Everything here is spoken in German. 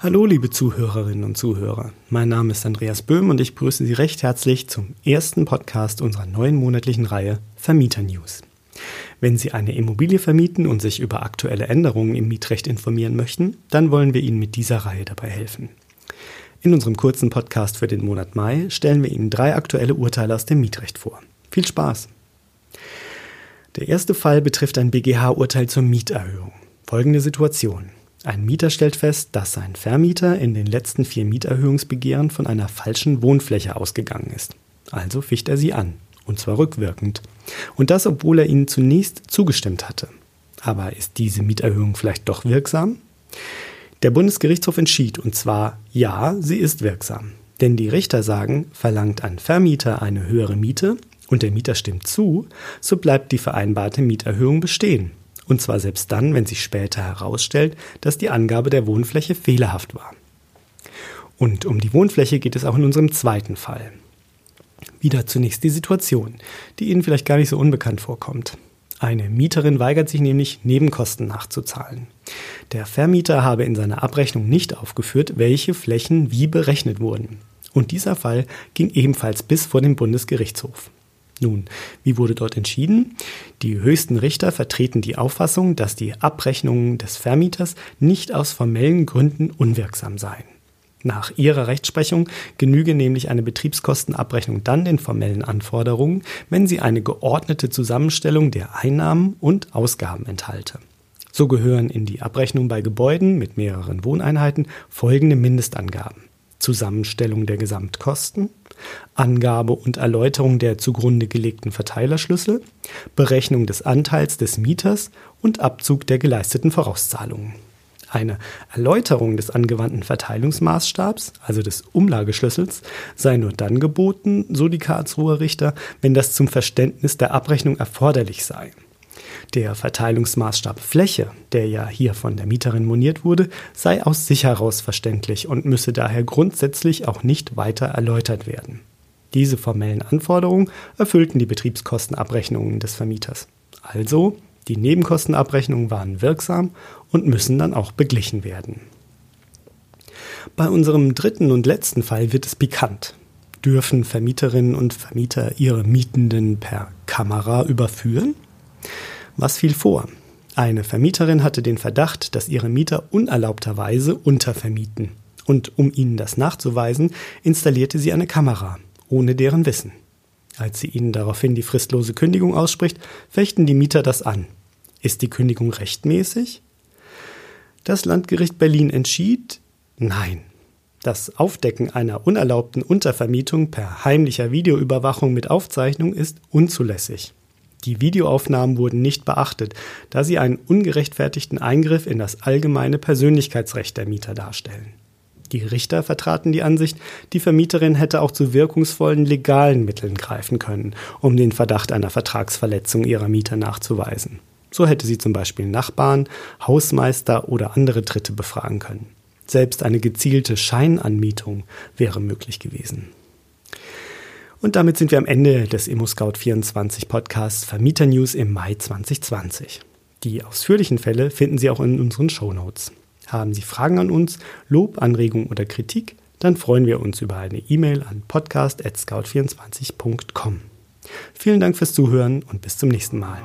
Hallo, liebe Zuhörerinnen und Zuhörer. Mein Name ist Andreas Böhm und ich begrüße Sie recht herzlich zum ersten Podcast unserer neuen monatlichen Reihe Vermieter News. Wenn Sie eine Immobilie vermieten und sich über aktuelle Änderungen im Mietrecht informieren möchten, dann wollen wir Ihnen mit dieser Reihe dabei helfen. In unserem kurzen Podcast für den Monat Mai stellen wir Ihnen drei aktuelle Urteile aus dem Mietrecht vor. Viel Spaß! Der erste Fall betrifft ein BGH-Urteil zur Mieterhöhung. Folgende Situation. Ein Mieter stellt fest, dass sein Vermieter in den letzten vier Mieterhöhungsbegehren von einer falschen Wohnfläche ausgegangen ist. Also ficht er sie an, und zwar rückwirkend. Und das, obwohl er ihnen zunächst zugestimmt hatte. Aber ist diese Mieterhöhung vielleicht doch wirksam? Der Bundesgerichtshof entschied, und zwar ja, sie ist wirksam. Denn die Richter sagen, verlangt ein Vermieter eine höhere Miete und der Mieter stimmt zu, so bleibt die vereinbarte Mieterhöhung bestehen. Und zwar selbst dann, wenn sich später herausstellt, dass die Angabe der Wohnfläche fehlerhaft war. Und um die Wohnfläche geht es auch in unserem zweiten Fall. Wieder zunächst die Situation, die Ihnen vielleicht gar nicht so unbekannt vorkommt. Eine Mieterin weigert sich nämlich, Nebenkosten nachzuzahlen. Der Vermieter habe in seiner Abrechnung nicht aufgeführt, welche Flächen wie berechnet wurden. Und dieser Fall ging ebenfalls bis vor den Bundesgerichtshof. Nun, wie wurde dort entschieden? Die höchsten Richter vertreten die Auffassung, dass die Abrechnungen des Vermieters nicht aus formellen Gründen unwirksam seien. Nach ihrer Rechtsprechung genüge nämlich eine Betriebskostenabrechnung dann den formellen Anforderungen, wenn sie eine geordnete Zusammenstellung der Einnahmen und Ausgaben enthalte. So gehören in die Abrechnung bei Gebäuden mit mehreren Wohneinheiten folgende Mindestangaben. Zusammenstellung der Gesamtkosten, Angabe und Erläuterung der zugrunde gelegten Verteilerschlüssel, Berechnung des Anteils des Mieters und Abzug der geleisteten Vorauszahlungen. Eine Erläuterung des angewandten Verteilungsmaßstabs, also des Umlageschlüssels, sei nur dann geboten, so die Karlsruher Richter, wenn das zum Verständnis der Abrechnung erforderlich sei. Der Verteilungsmaßstab Fläche, der ja hier von der Mieterin moniert wurde, sei aus sich heraus verständlich und müsse daher grundsätzlich auch nicht weiter erläutert werden. Diese formellen Anforderungen erfüllten die Betriebskostenabrechnungen des Vermieters. Also, die Nebenkostenabrechnungen waren wirksam und müssen dann auch beglichen werden. Bei unserem dritten und letzten Fall wird es pikant. Dürfen Vermieterinnen und Vermieter ihre Mietenden per Kamera überführen? Was fiel vor? Eine Vermieterin hatte den Verdacht, dass ihre Mieter unerlaubterweise untervermieten. Und um ihnen das nachzuweisen, installierte sie eine Kamera, ohne deren Wissen. Als sie ihnen daraufhin die fristlose Kündigung ausspricht, fechten die Mieter das an. Ist die Kündigung rechtmäßig? Das Landgericht Berlin entschied Nein. Das Aufdecken einer unerlaubten Untervermietung per heimlicher Videoüberwachung mit Aufzeichnung ist unzulässig. Die Videoaufnahmen wurden nicht beachtet, da sie einen ungerechtfertigten Eingriff in das allgemeine Persönlichkeitsrecht der Mieter darstellen. Die Richter vertraten die Ansicht, die Vermieterin hätte auch zu wirkungsvollen legalen Mitteln greifen können, um den Verdacht einer Vertragsverletzung ihrer Mieter nachzuweisen. So hätte sie zum Beispiel Nachbarn, Hausmeister oder andere Dritte befragen können. Selbst eine gezielte Scheinanmietung wäre möglich gewesen. Und damit sind wir am Ende des ImmoScout24 Podcasts Vermieter News im Mai 2020. Die ausführlichen Fälle finden Sie auch in unseren Show Notes. Haben Sie Fragen an uns, Lob, Anregung oder Kritik, dann freuen wir uns über eine E-Mail an podcast.scout24.com. Vielen Dank fürs Zuhören und bis zum nächsten Mal.